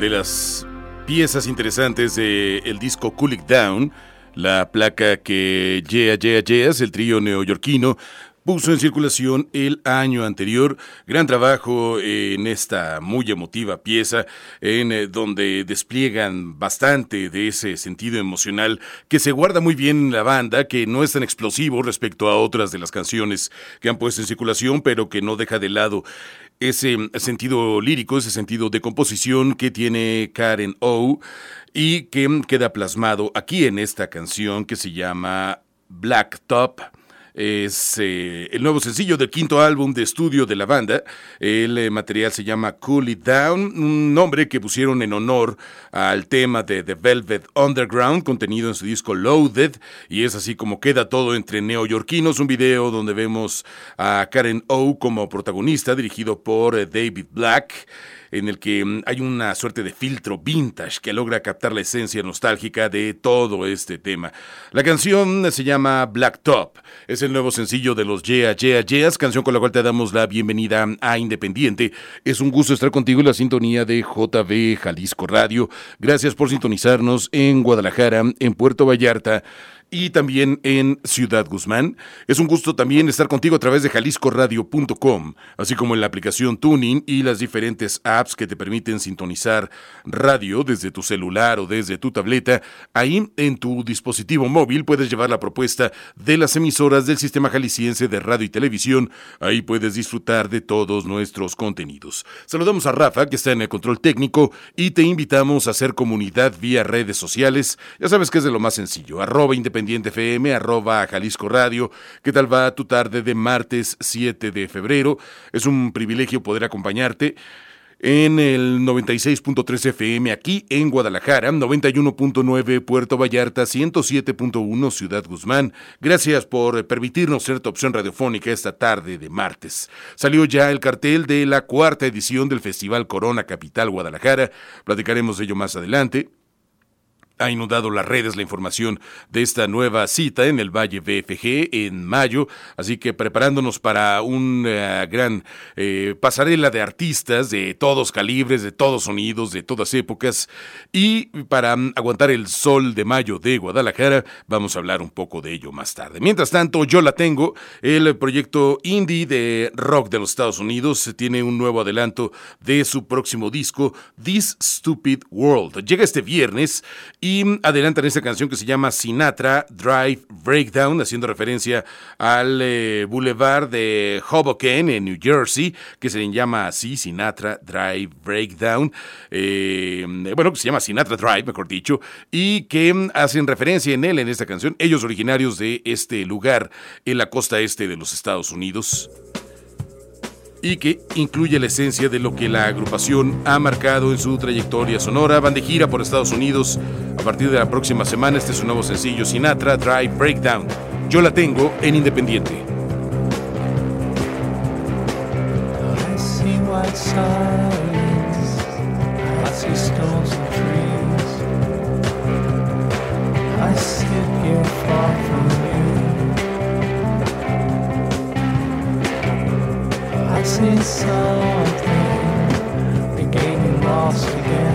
De las piezas interesantes del el disco Cool Down, la placa que Yeah Yeah Yeahs, el trío neoyorquino, puso en circulación el año anterior. Gran trabajo en esta muy emotiva pieza, en eh, donde despliegan bastante de ese sentido emocional que se guarda muy bien en la banda, que no es tan explosivo respecto a otras de las canciones que han puesto en circulación, pero que no deja de lado ese sentido lírico, ese sentido de composición que tiene Karen O y que queda plasmado aquí en esta canción que se llama Black Top. Es eh, el nuevo sencillo del quinto álbum de estudio de la banda. El eh, material se llama Cool It Down, un nombre que pusieron en honor al tema de The Velvet Underground contenido en su disco Loaded. Y es así como queda todo entre neoyorquinos. Un video donde vemos a Karen O como protagonista, dirigido por eh, David Black en el que mm, hay una suerte de filtro vintage que logra captar la esencia nostálgica de todo este tema. La canción se llama Black Top, es el nuevo sencillo de los Yeah Yeah Yeahs, canción con la cual te damos la bienvenida a Independiente. Es un gusto estar contigo en la sintonía de JB Jalisco Radio. Gracias por sintonizarnos en Guadalajara, en Puerto Vallarta y también en Ciudad Guzmán. Es un gusto también estar contigo a través de jaliscoradio.com, así como en la aplicación Tuning y las diferentes apps que te permiten sintonizar radio desde tu celular o desde tu tableta. Ahí en tu dispositivo móvil puedes llevar la propuesta de las emisoras del Sistema Jalisciense de Radio y Televisión. Ahí puedes disfrutar de todos nuestros contenidos. Saludamos a Rafa, que está en el control técnico, y te invitamos a hacer comunidad vía redes sociales. Ya sabes que es de lo más sencillo, arroba independiente Independiente FM, arroba Jalisco Radio. ¿Qué tal va tu tarde de martes 7 de febrero? Es un privilegio poder acompañarte en el 96.3 FM aquí en Guadalajara, 91.9 Puerto Vallarta, 107.1 Ciudad Guzmán. Gracias por permitirnos ser tu opción radiofónica esta tarde de martes. Salió ya el cartel de la cuarta edición del Festival Corona Capital Guadalajara. Platicaremos de ello más adelante ha inundado las redes la información de esta nueva cita en el Valle BFG en mayo, así que preparándonos para una gran eh, pasarela de artistas de todos calibres, de todos sonidos, de todas épocas, y para mm, aguantar el sol de mayo de Guadalajara, vamos a hablar un poco de ello más tarde. Mientras tanto, yo la tengo, el proyecto indie de rock de los Estados Unidos tiene un nuevo adelanto de su próximo disco, This Stupid World. Llega este viernes y y adelantan esta canción que se llama Sinatra Drive Breakdown, haciendo referencia al eh, boulevard de Hoboken en New Jersey, que se llama así, Sinatra Drive Breakdown. Eh, bueno, que se llama Sinatra Drive, mejor dicho, y que hacen referencia en él, en esta canción, ellos originarios de este lugar en la costa este de los Estados Unidos y que incluye la esencia de lo que la agrupación ha marcado en su trayectoria sonora. Van de gira por Estados Unidos. A partir de la próxima semana, este es su nuevo sencillo, Sinatra Drive Breakdown. Yo la tengo en Independiente. Missing something, the getting lost again.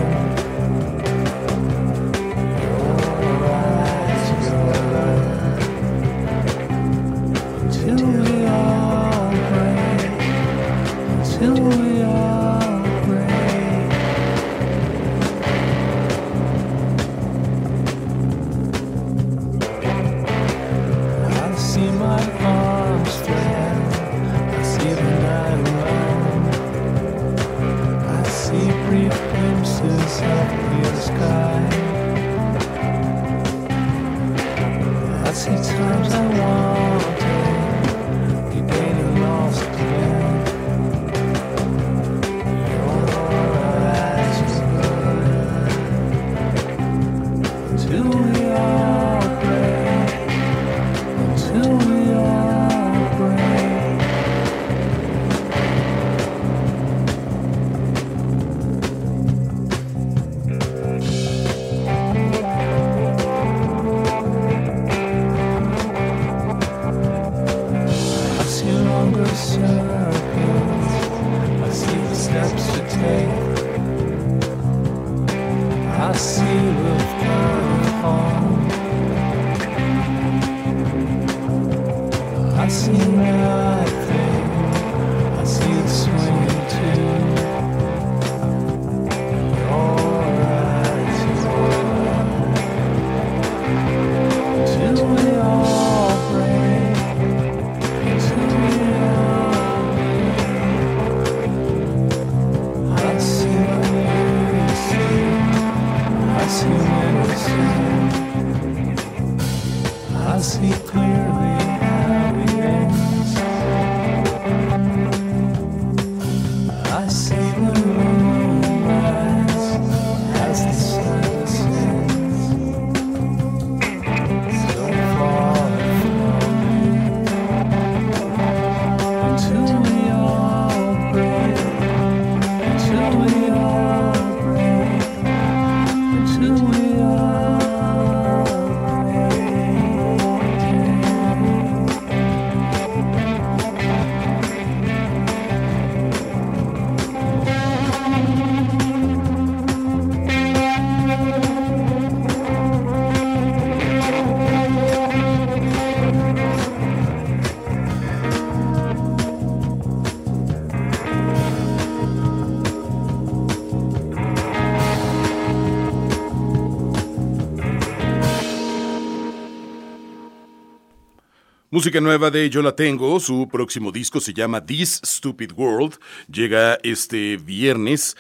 Música nueva de Yo la tengo, su próximo disco se llama This Stupid World, llega este viernes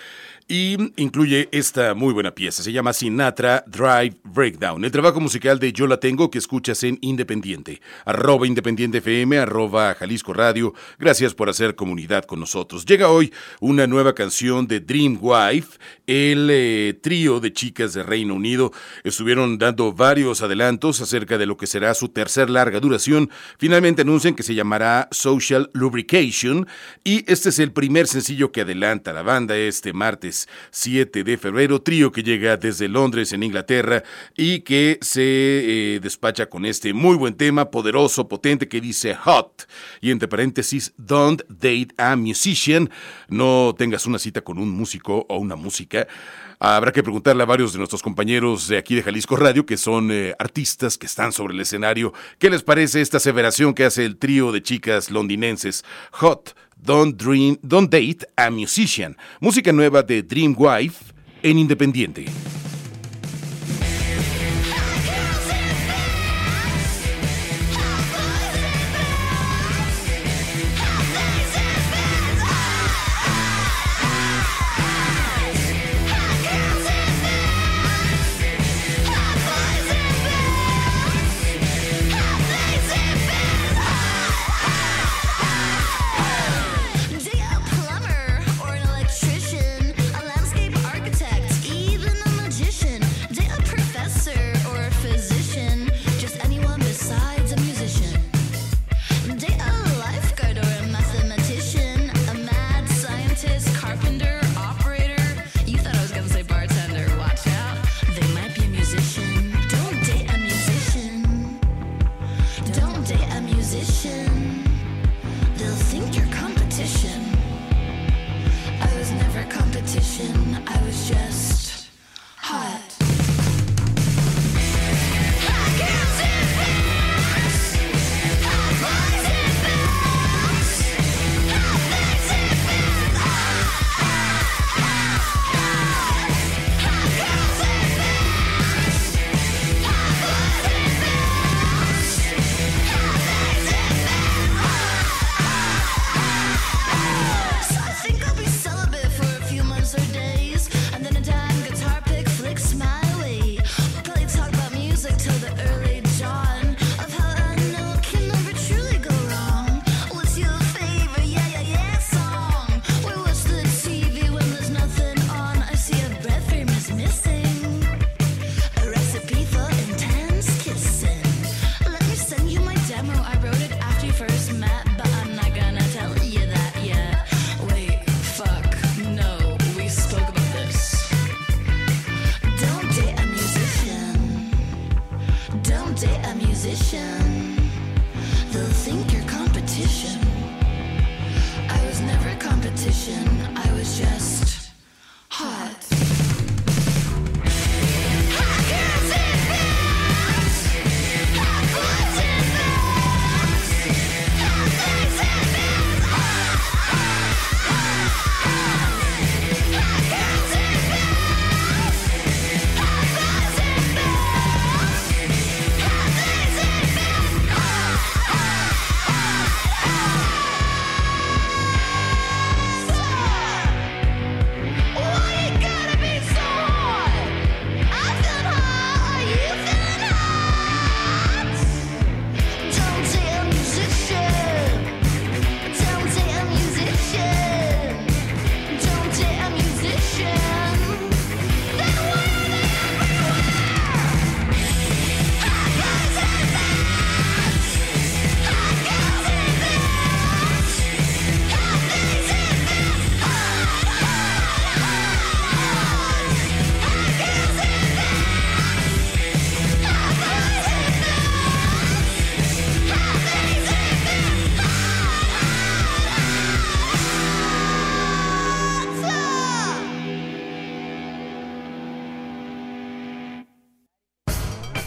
y incluye esta muy buena pieza. Se llama Sinatra Drive Breakdown. El trabajo musical de Yo la tengo que escuchas en Independiente. Arroba Independiente FM, arroba Jalisco Radio. Gracias por hacer comunidad con nosotros. Llega hoy una nueva canción de Dream Wife. El eh, trío de chicas de Reino Unido estuvieron dando varios adelantos acerca de lo que será su tercer larga duración. Finalmente anuncian que se llamará Social Lubrication y este es el primer sencillo que adelanta la banda este martes 7 de febrero, trío que llega desde Londres en Inglaterra y que se eh, despacha con este muy buen tema, poderoso, potente, que dice hot. Y entre paréntesis, don't date a musician. No tengas una cita con un músico o una música. Habrá que preguntarle a varios de nuestros compañeros de aquí de Jalisco Radio, que son eh, artistas que están sobre el escenario, qué les parece esta aseveración que hace el trío de chicas londinenses Hot Don't, Dream, Don't Date a Musician, música nueva de Dream Wife en Independiente.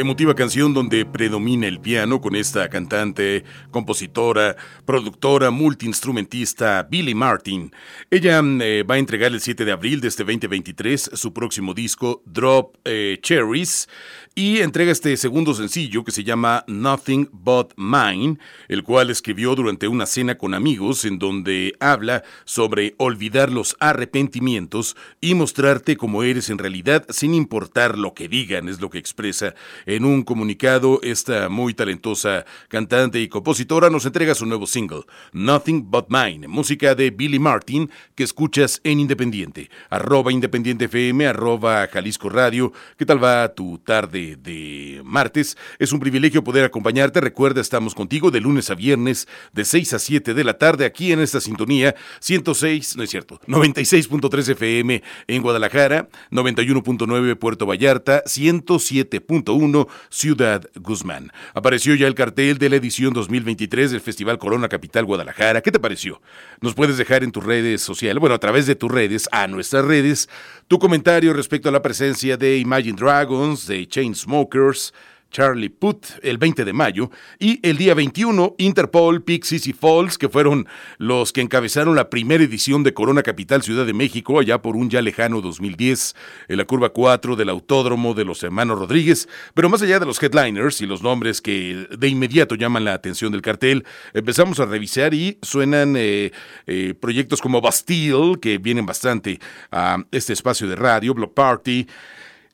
Emotiva canción donde predomina el piano con esta cantante, compositora, productora, multiinstrumentista Billy Martin. Ella eh, va a entregar el 7 de abril de este 2023 su próximo disco Drop eh, Cherries y entrega este segundo sencillo que se llama Nothing But Mine, el cual escribió durante una cena con amigos en donde habla sobre olvidar los arrepentimientos y mostrarte como eres en realidad sin importar lo que digan, es lo que expresa en un comunicado esta muy talentosa cantante y compositora nos entrega su nuevo single, Nothing But Mine, música de Billy Martin que escuchas en Independiente, arroba Independiente FM, arroba Jalisco Radio. ¿Qué tal va tu tarde? De, martes. Es un privilegio poder acompañarte. Recuerda, estamos contigo de lunes a viernes, de 6 a 7 de la tarde, aquí en esta sintonía 106, no es cierto, 96.3 FM en Guadalajara, 91.9 Puerto Vallarta, 107.1 Ciudad Guzmán. Apareció ya el cartel de la edición 2023 del Festival Corona Capital Guadalajara. ¿Qué te pareció? Nos puedes dejar en tus redes sociales, bueno, a través de tus redes, a nuestras redes, tu comentario respecto a la presencia de Imagine Dragons, de Chainsmokers, Charlie Puth el 20 de mayo y el día 21 Interpol, Pixies y Falls, que fueron los que encabezaron la primera edición de Corona Capital Ciudad de México allá por un ya lejano 2010 en la curva 4 del Autódromo de los Hermanos Rodríguez. Pero más allá de los headliners y los nombres que de inmediato llaman la atención del cartel, empezamos a revisar y suenan eh, eh, proyectos como Bastille, que vienen bastante a este espacio de radio, Block Party,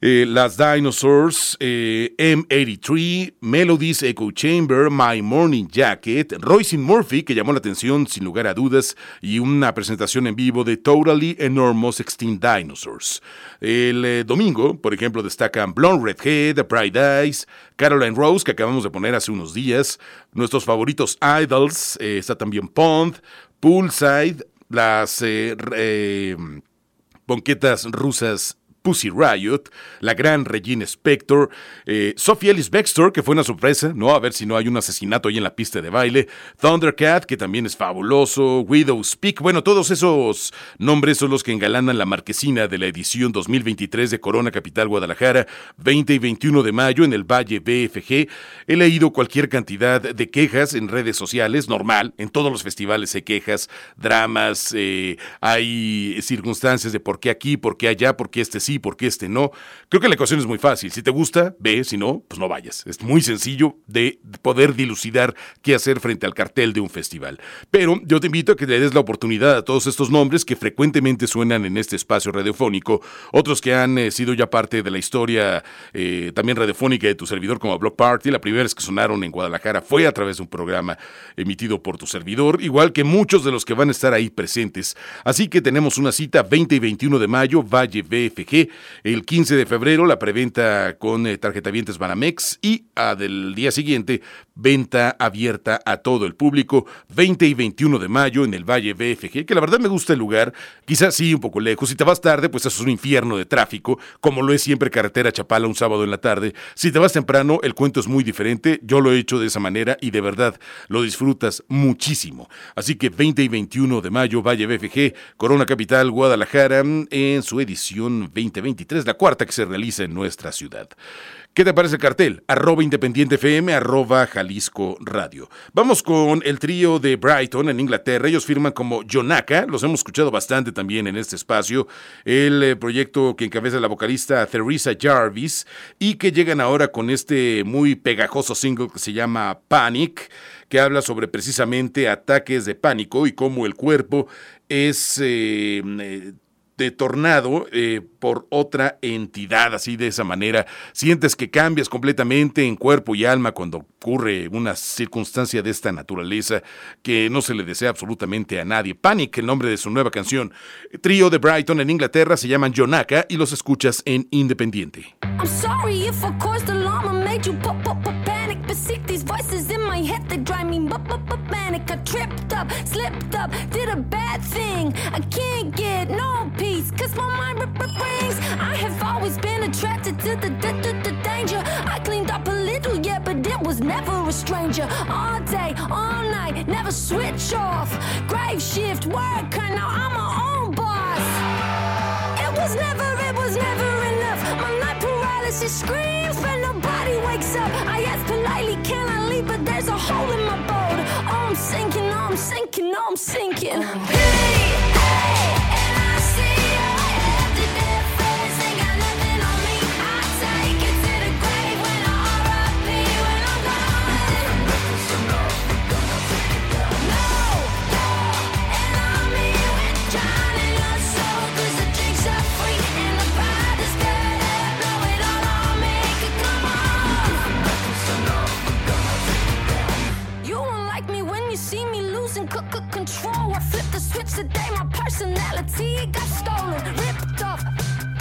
eh, las Dinosaurs, eh, M83, Melodies Echo Chamber, My Morning Jacket, Royce Murphy, que llamó la atención sin lugar a dudas, y una presentación en vivo de Totally Enormous Extinct Dinosaurs. El eh, domingo, por ejemplo, destacan Blonde Redhead, Pride Eyes, Caroline Rose, que acabamos de poner hace unos días, nuestros favoritos Idols, está también Pond, Poolside, las bonquetas rusas Pussy Riot, la gran Regina Spector, eh, Sophie Ellis Bextor, que fue una sorpresa, ¿no? A ver si no hay un asesinato ahí en la pista de baile, Thundercat, que también es fabuloso, Widow Speak, bueno, todos esos nombres son los que engalanan la marquesina de la edición 2023 de Corona Capital Guadalajara, 20 y 21 de mayo en el Valle BFG. He leído cualquier cantidad de quejas en redes sociales, normal, en todos los festivales hay quejas, dramas, eh, hay circunstancias de por qué aquí, por qué allá, por qué este sí por qué este no. Creo que la ecuación es muy fácil. Si te gusta, ve, si no, pues no vayas. Es muy sencillo de poder dilucidar qué hacer frente al cartel de un festival. Pero yo te invito a que le des la oportunidad a todos estos nombres que frecuentemente suenan en este espacio radiofónico, otros que han eh, sido ya parte de la historia eh, también radiofónica de tu servidor como Block Party. La primera vez que sonaron en Guadalajara fue a través de un programa emitido por tu servidor, igual que muchos de los que van a estar ahí presentes. Así que tenemos una cita 20 y 21 de mayo, Valle BFG, el 15 de febrero la preventa con eh, tarjetavientes Banamex y a del día siguiente venta abierta a todo el público 20 y 21 de mayo en el Valle BFG, que la verdad me gusta el lugar, quizás sí un poco lejos, si te vas tarde pues es un infierno de tráfico, como lo es siempre carretera Chapala un sábado en la tarde, si te vas temprano el cuento es muy diferente, yo lo he hecho de esa manera y de verdad lo disfrutas muchísimo. Así que 20 y 21 de mayo Valle BFG, Corona Capital Guadalajara en su edición 20 2023, la cuarta que se realiza en nuestra ciudad. ¿Qué te parece el cartel? Arroba Independiente FM, arroba Jalisco Radio. Vamos con el trío de Brighton en Inglaterra. Ellos firman como Jonaka, los hemos escuchado bastante también en este espacio. El eh, proyecto que encabeza la vocalista Theresa Jarvis y que llegan ahora con este muy pegajoso single que se llama Panic, que habla sobre precisamente ataques de pánico y cómo el cuerpo es eh, eh, de tornado eh, por otra entidad, así de esa manera. Sientes que cambias completamente en cuerpo y alma cuando ocurre una circunstancia de esta naturaleza que no se le desea absolutamente a nadie. Panic, el nombre de su nueva canción. Trío de Brighton en Inglaterra se llaman Jonaka y los escuchas en Independiente. Peace. Cause my mind rings. I have always been attracted to the, the, the, the danger. I cleaned up a little, yeah, but it was never a stranger. All day, all night, never switch off. Grave shift, work, and now I'm my I'm sinking. Oh. Hey, Today my personality got stolen, ripped off,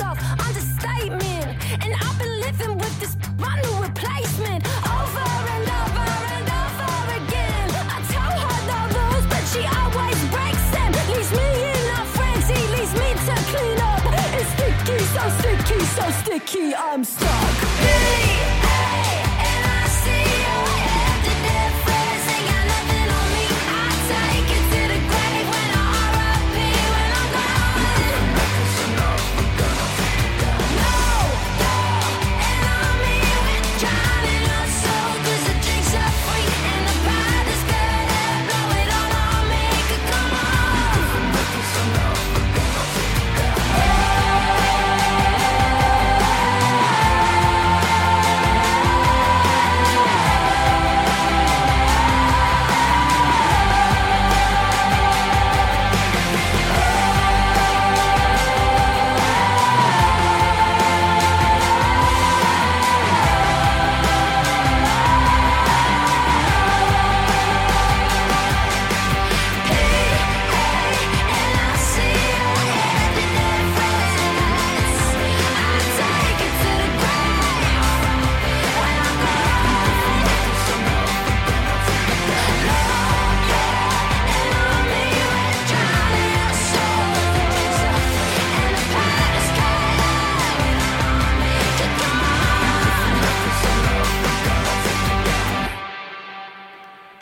off, understatement. And I've been living with this my new replacement over and over and over again. I tell her the rules, but she always breaks them. Leaves me in a frenzy, leaves me to clean up. It's sticky, so sticky, so sticky, I'm stuck.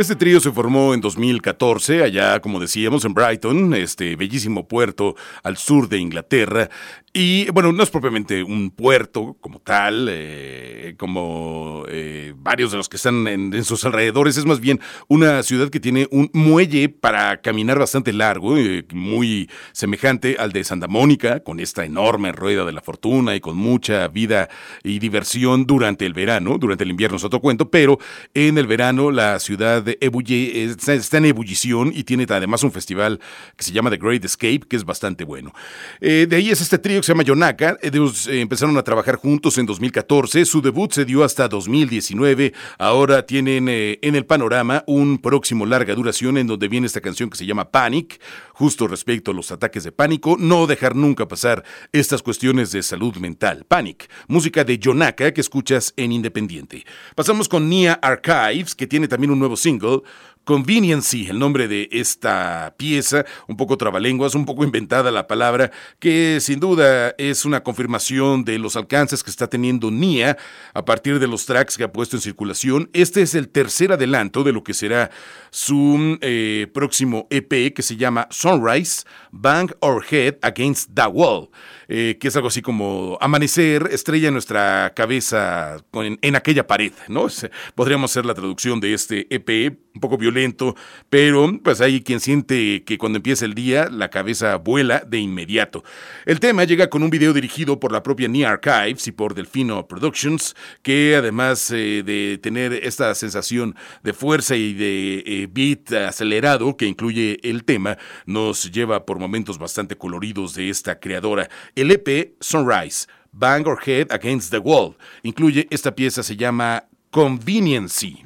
Este trío se formó en 2014, allá, como decíamos, en Brighton, este bellísimo puerto al sur de Inglaterra, y bueno, no es propiamente un puerto como tal, eh, como eh, varios de los que están en, sus alrededores, es más bien una ciudad que tiene un muelle para caminar bastante largo, eh, muy semejante al de Santa Mónica, con esta enorme rueda de la fortuna y con mucha vida y diversión durante el verano, durante el invierno es otro cuento, pero en el verano la ciudad Ebulle está, en ebullición y tiene además un festival que se llama The Great Escape, que es bastante bueno. de ahí es este trío se llama Yonaka. Ellos eh, empezaron a trabajar juntos en 2014. Su debut se dio hasta 2019. Ahora tienen eh, en el panorama un próximo larga duración en donde viene esta canción que se llama Panic, justo respecto a los ataques de pánico. No dejar nunca pasar estas cuestiones de salud mental. Panic, música de Yonaka que escuchas en Independiente. Pasamos con Nia Archives, que tiene también un nuevo single. Conveniency, el nombre de esta pieza, un poco trabalenguas, un poco inventada la palabra, que sin duda es una confirmación de los alcances que está teniendo Nia a partir de los tracks que ha puesto en circulación. Este es el tercer adelanto de lo que será su eh, próximo EP que se llama Sunrise, Bang Our Head Against the Wall. Eh, que es algo así como amanecer, estrella nuestra cabeza en, aquella pared, ¿no? podríamos hacer la traducción de este EP, un poco violento, pero pues hay quien siente que cuando empieza el día la cabeza vuela de inmediato. El tema llega con un video dirigido por la propia Nia Archives y por Delfino Productions, que además eh, de tener esta sensación de fuerza y de eh, beat acelerado que incluye el tema, nos lleva por momentos bastante coloridos de esta creadora. El EP Sunrise, Bang or Head Against the Wall, incluye esta pieza, se llama Conveniency.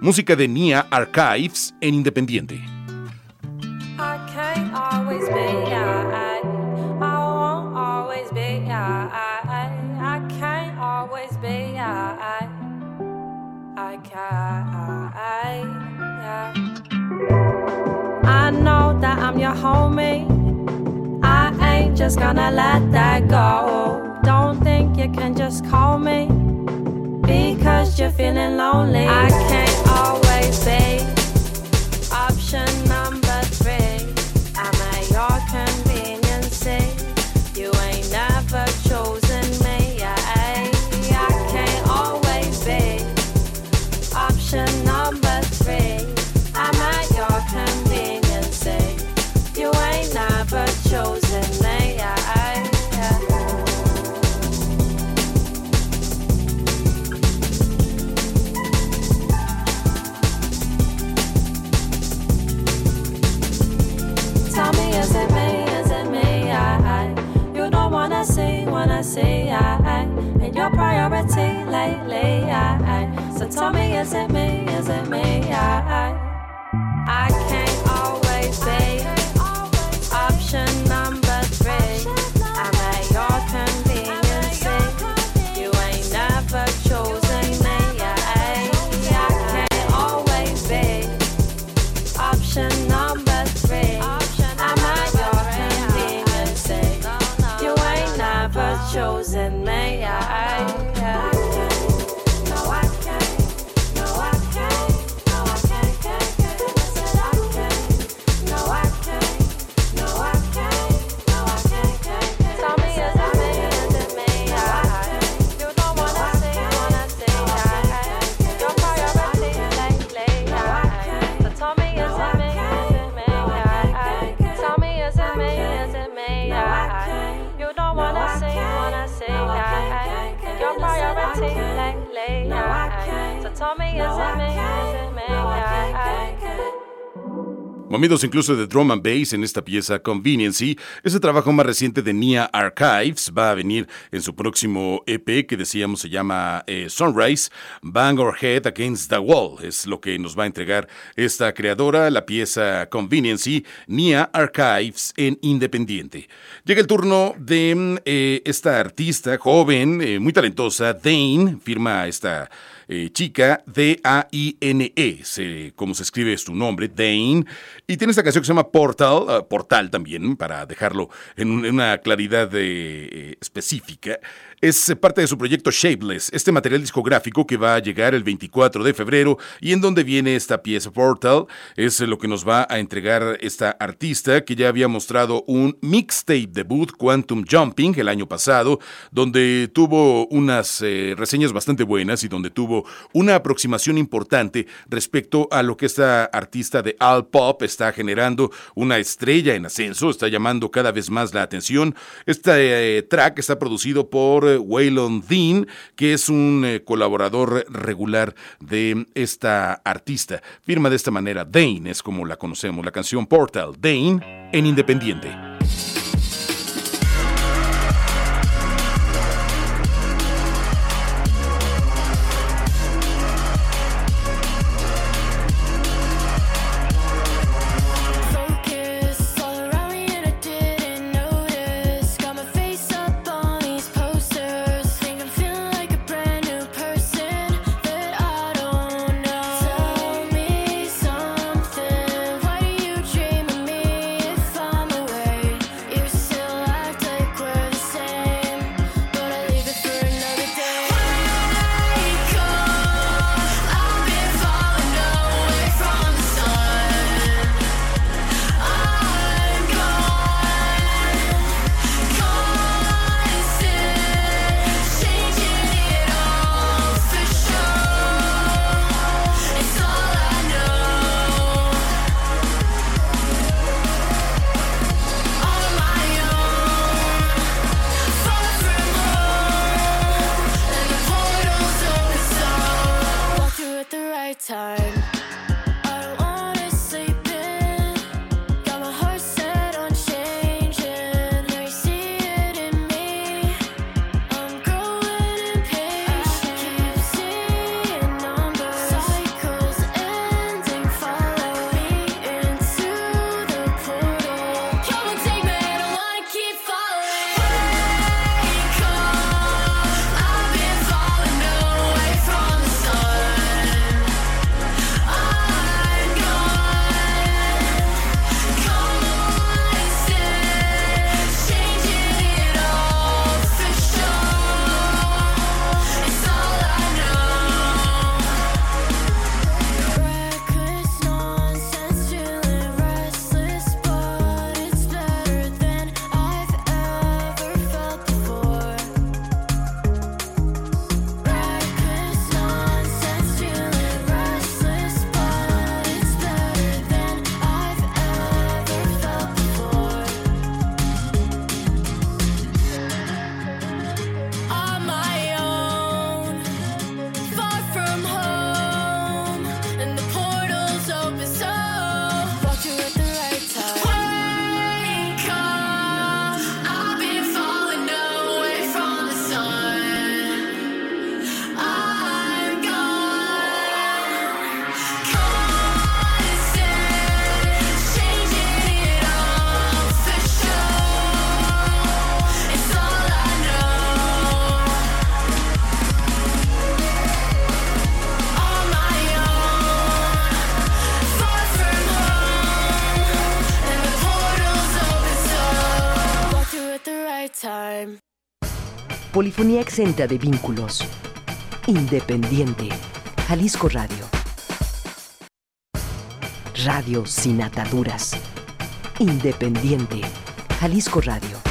Música de Nia Archives en Independiente. I know that I'm your homie. Ain't just gonna let that go. Don't think you can just call me because you're feeling lonely. I can't always be option Incluso de drum and bass en esta pieza Conveniency. Ese trabajo más reciente de Nia Archives va a venir en su próximo EP que decíamos se llama eh, Sunrise. Bang Our Head Against the Wall es lo que nos va a entregar esta creadora, la pieza Conveniency, Nia Archives en Independiente. Llega el turno de mm, eh, esta artista joven, eh, muy talentosa, Dane, firma esta eh, chica, D-A-I-N-E, como se escribe su nombre, Dane, y tiene esta canción que se llama Portal, ah, Portal también, para dejarlo en una claridad eh, eh, específica. Es parte de su proyecto Shapeless, este material discográfico que va a llegar el 24 de febrero y en donde viene esta pieza Portal, es lo que nos va a entregar esta artista que ya había mostrado un mixtape debut Quantum Jumping el año pasado, donde tuvo unas eh, reseñas bastante buenas y donde tuvo una aproximación importante respecto a lo que esta artista de All Pop está generando, una estrella en ascenso, está llamando cada vez más la atención. Este eh, track está producido por Waylon Dean, que es un eh, colaborador regular de esta artista. Firma de esta manera, Dane es como la conocemos, la canción Portal, Dane en Independiente. Polifonía exenta de vínculos. Independiente. Jalisco Radio. Radio sin ataduras. Independiente. Jalisco Radio.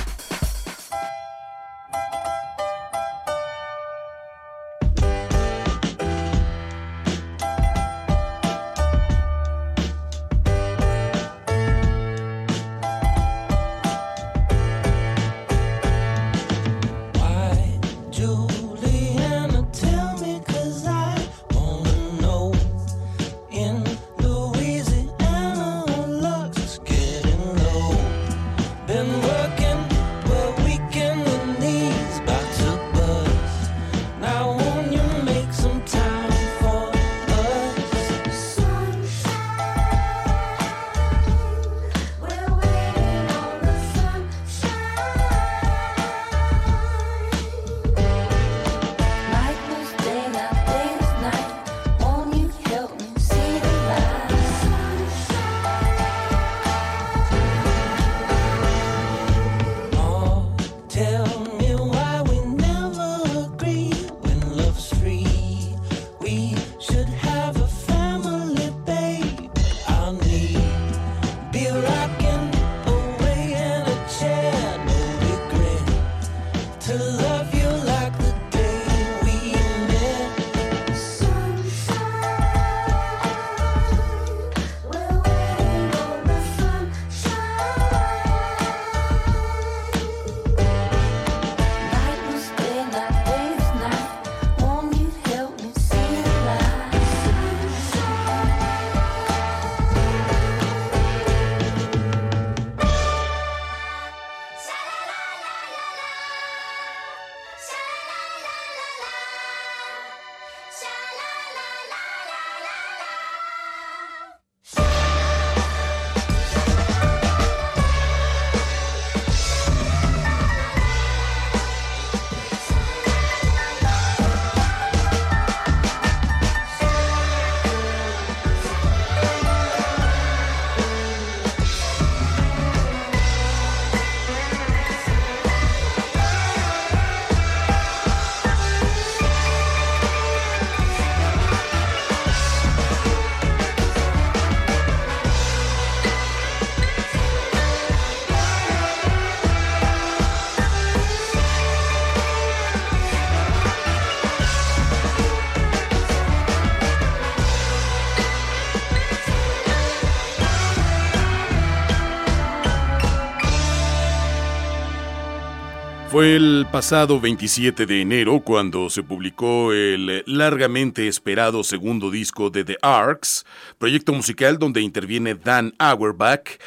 Fue el pasado 27 de enero cuando se publicó el largamente esperado segundo disco de The Arcs, proyecto musical donde interviene Dan Auerbach,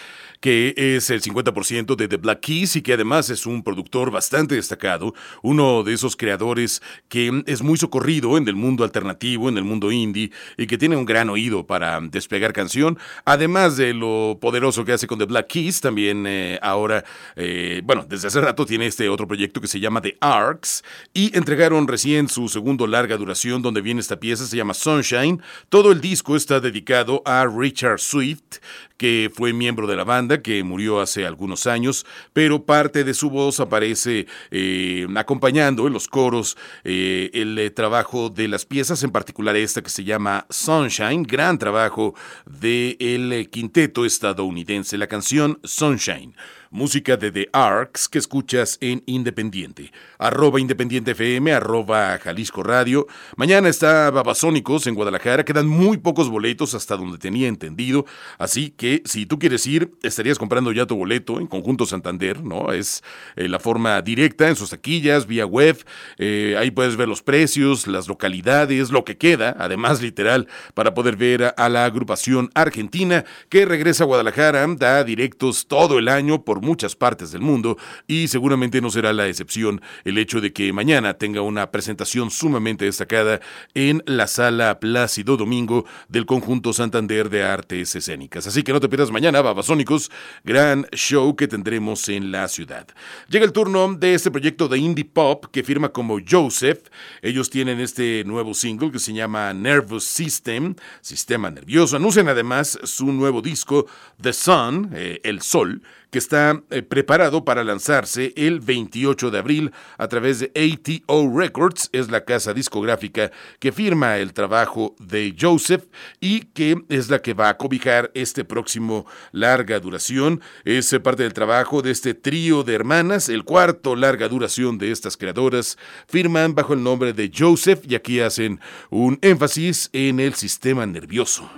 que es el 50% de The Black Keys y que además es un productor bastante destacado, uno de esos creadores que es muy socorrido en el mundo alternativo, en el mundo indie y que tiene un gran oído para desplegar canción, además de lo poderoso que hace con The Black Keys, también eh, ahora, eh, bueno, desde hace rato tiene este otro proyecto que se llama The Arcs y entregaron recién su segundo larga duración donde viene esta pieza, se llama Sunshine. Todo el disco está dedicado a Richard Swift, que fue miembro de la banda, que murió hace algunos años, pero parte de su voz aparece eh, acompañando en los coros eh, el eh, trabajo de las piezas, en particular esta que se llama Sunshine, gran trabajo del quinteto estadounidense, la canción Sunshine música de The Arcs que escuchas en Independiente. Arroba Independiente FM, arroba Jalisco Radio. Mañana está Babasónicos en Guadalajara. Quedan muy pocos boletos hasta donde tenía entendido. Así que si tú quieres ir, estarías comprando ya tu boleto en Conjunto Santander, ¿no? Es eh, la forma directa en sus taquillas, vía web. Eh, ahí puedes ver los precios, las localidades, lo que queda, además literal, para poder ver a, a la agrupación argentina que regresa a Guadalajara, da directos todo el año por muchas partes del mundo y seguramente no será la excepción el hecho de que mañana tenga una presentación sumamente destacada en la sala Plácido Domingo del conjunto Santander de Artes Escénicas. Así que no te pierdas mañana, Babasónicos, gran show que tendremos en la ciudad. Llega el turno de este proyecto de indie pop que firma como Joseph. Ellos tienen este nuevo single que se llama Nervous System, Sistema Nervioso. Anuncian además su nuevo disco The Sun, eh, El Sol, que está eh, preparado para lanzarse el 28 de abril a través de ATO Records, es la casa discográfica que firma el trabajo de Joseph y que es la que va a cobijar este próximo larga duración. Es eh, parte del trabajo de este trío de hermanas, el cuarto larga duración de estas creadoras. Firman bajo el nombre de Joseph y aquí hacen un énfasis en el sistema nervioso.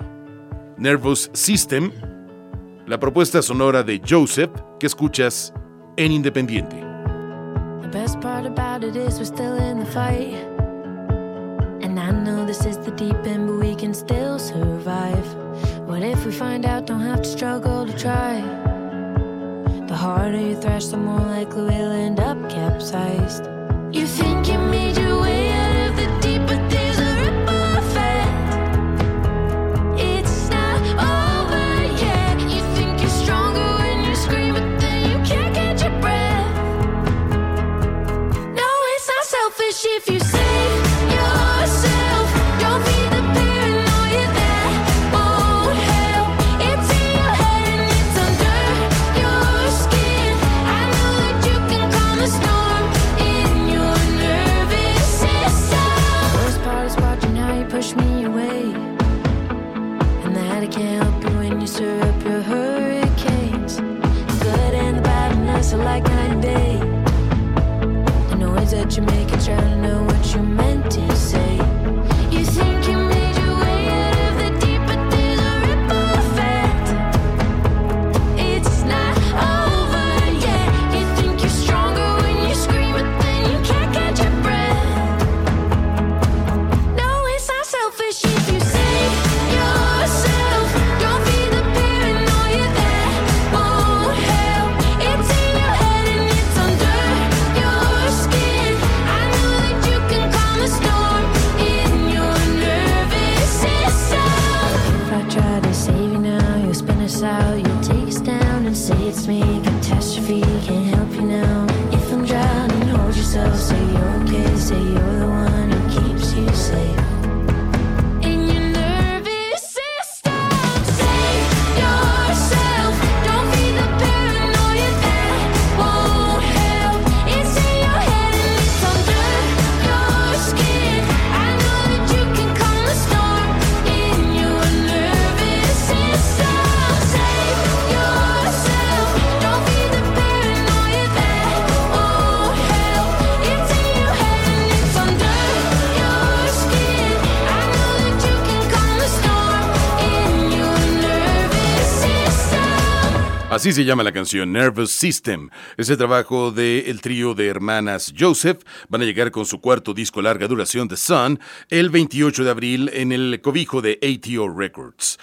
Nervous System, la propuesta sonora de Joseph que escuchas en Independiente. The best part about it is we're still in the fight. And I know this is the deep end, but we can still survive. What if we find out, don't have to struggle to try? The harder you thrash, the more likely we'll end up capsized. You think you made your Así se llama la canción Nervous System. Es el trabajo del trío de hermanas Joseph. Van a llegar con su cuarto disco larga duración The Sun el 28 de abril en el cobijo de ATO Records.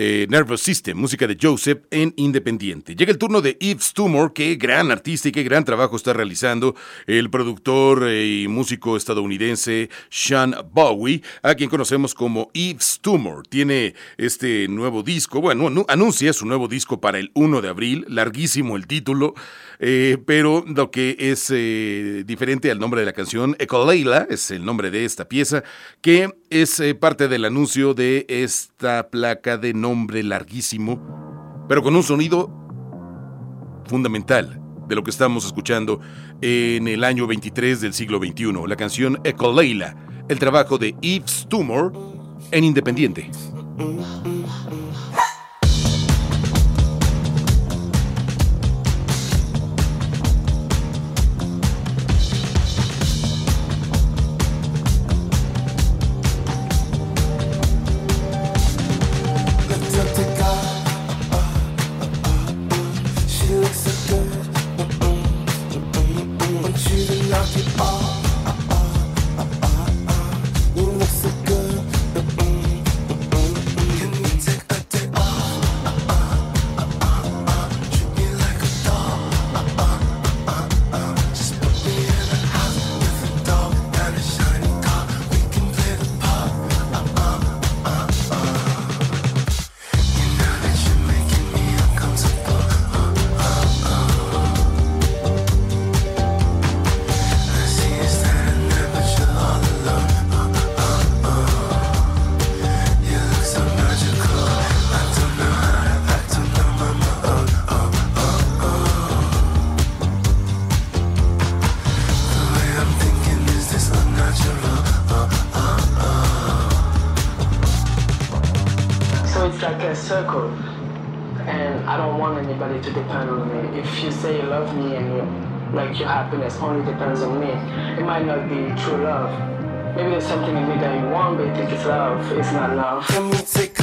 Eh, Nervous System, música de Joseph en Independiente. Llega el turno de Yves Tumor, qué gran artista y qué gran trabajo está realizando el productor eh, y músico estadounidense Sean Bowie, a quien conocemos como Yves Tumor. Tiene este nuevo disco, bueno, anu- anuncia su nuevo disco para el 1 de abril, larguísimo el título, eh, pero lo que es eh, diferente al nombre de la canción, Ecoleila, es el nombre de esta pieza, que es eh, parte del anuncio de esta placa de nombre larguísimo, pero con un sonido fundamental de lo que estamos escuchando en el año 23 del siglo XXI, la canción Ecoleila, el trabajo de Yves Tumor en Independiente. Like your happiness only depends on me, it might not be true love. Maybe there's something in me that you want, but you think it's love. It's not love.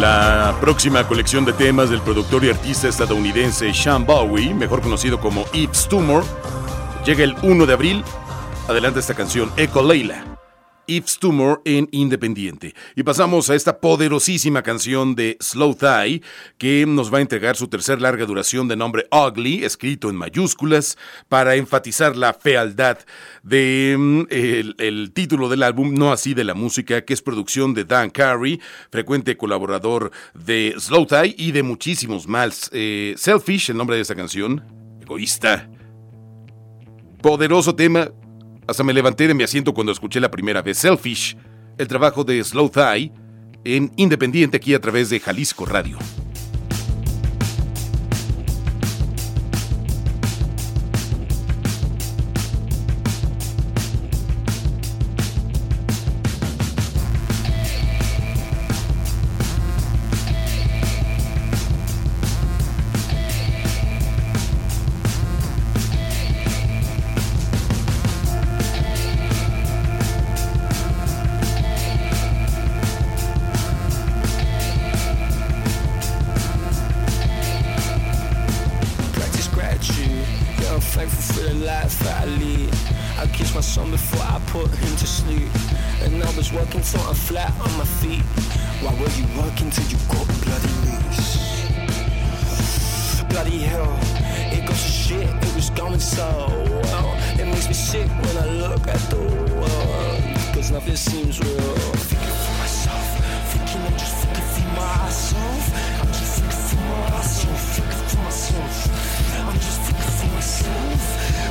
La próxima colección de temas del productor y artista estadounidense Sean Bowie, mejor conocido como Yves Tumor, llega el 1 de abril. Adelanta esta canción Echo Leila. Yves Tumor en Independiente. Y pasamos a esta poderosísima canción de Slow Thigh, que nos va a entregar su tercer larga duración de nombre Ugly, escrito en mayúsculas, para enfatizar la fealdad de mm, título del álbum, no así de la música, que es producción de Dan Carey, frecuente colaborador de Slow Thigh y de muchísimos más. Eh, Selfish, el nombre de esta canción, egoísta. Poderoso tema, hasta me levanté de mi asiento cuando escuché la primera vez Selfish, el trabajo de Slow Thigh, en Independiente aquí a través de Jalisco Radio. When I look at the world. Cause nothing seems real. Thinking for myself, thinking I'm just thinking for myself. I'm just thinking for myself, thinking for myself. I'm just thinking for myself.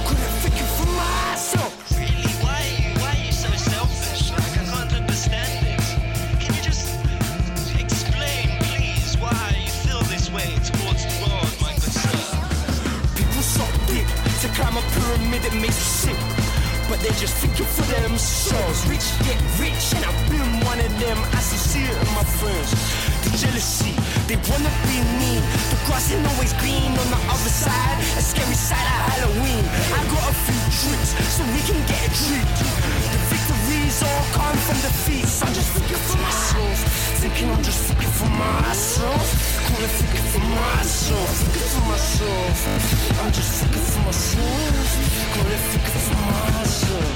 Could I thinking for myself? Really? Why are you, why are you so selfish? Like, I can't understand this. Can you just explain, please, why you feel this way towards the world, my good sir? People so big to climb a pyramid, it makes you sick. But they're just thinking for themselves. Rich get rich, and I've been one of them. I see it in my friends. The jealousy, they wanna be me. The grass ain't always green on the other side. A scary side of Halloween. I got a few tricks so we can get a treat. The victories all come from defeats. I'm just thinking for myself. Thinking I'm just for myself. Calling thinking for myself. Thinking for myself. I'm just thinking for myself. Calling thinking for myself.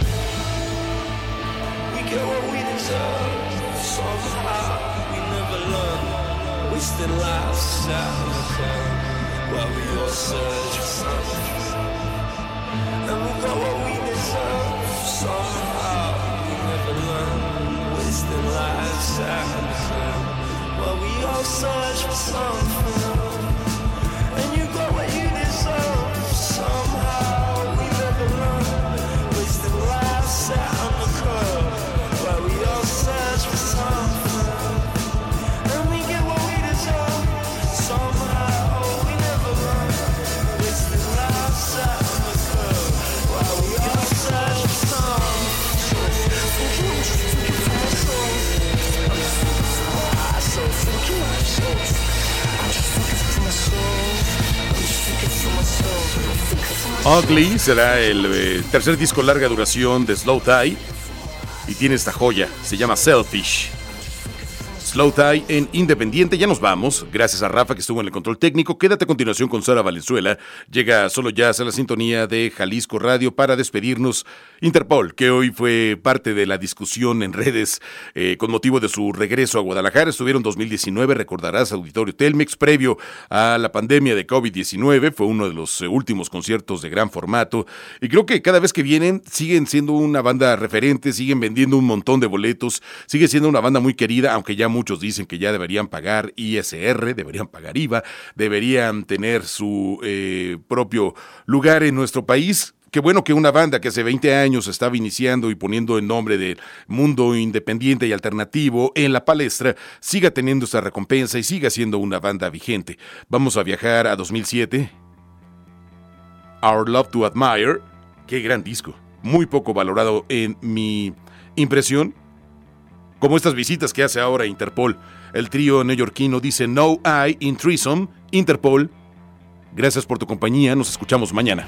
We get what we deserve. Somehow we never learn. Wasted lives out while we all search for. And we got what we deserve. Somehow we never learn. Wasted lives out all search for something. Ugly será el eh, tercer disco larga duración de Slow Thigh. y tiene esta joya, se llama Selfish. Slow Tie en Independiente. Ya nos vamos. Gracias a Rafa que estuvo en el control técnico. Quédate a continuación con Sara Valenzuela. Llega solo ya a la sintonía de Jalisco Radio para despedirnos. Interpol, que hoy fue parte de la discusión en redes eh, con motivo de su regreso a Guadalajara. Estuvieron 2019, recordarás, Auditorio Telmex, previo a la pandemia de COVID-19. Fue uno de los eh, últimos conciertos de gran formato. Y creo que cada vez que vienen siguen siendo una banda referente, siguen vendiendo un montón de boletos, sigue siendo una banda muy querida, aunque ya muchos dicen que ya deberían pagar ISR, deberían pagar IVA, deberían tener su eh, propio lugar en nuestro país. Qué bueno que una banda que hace 20 años estaba iniciando y poniendo el nombre de mundo independiente y alternativo en la palestra siga teniendo esa recompensa y siga siendo una banda vigente. Vamos a viajar a 2007. Our Love to Admire. Qué gran disco. Muy poco valorado en mi impresión. Como estas visitas que hace ahora Interpol. El trío neoyorquino dice No I in Threesome. Interpol. Gracias por tu compañía. Nos escuchamos mañana.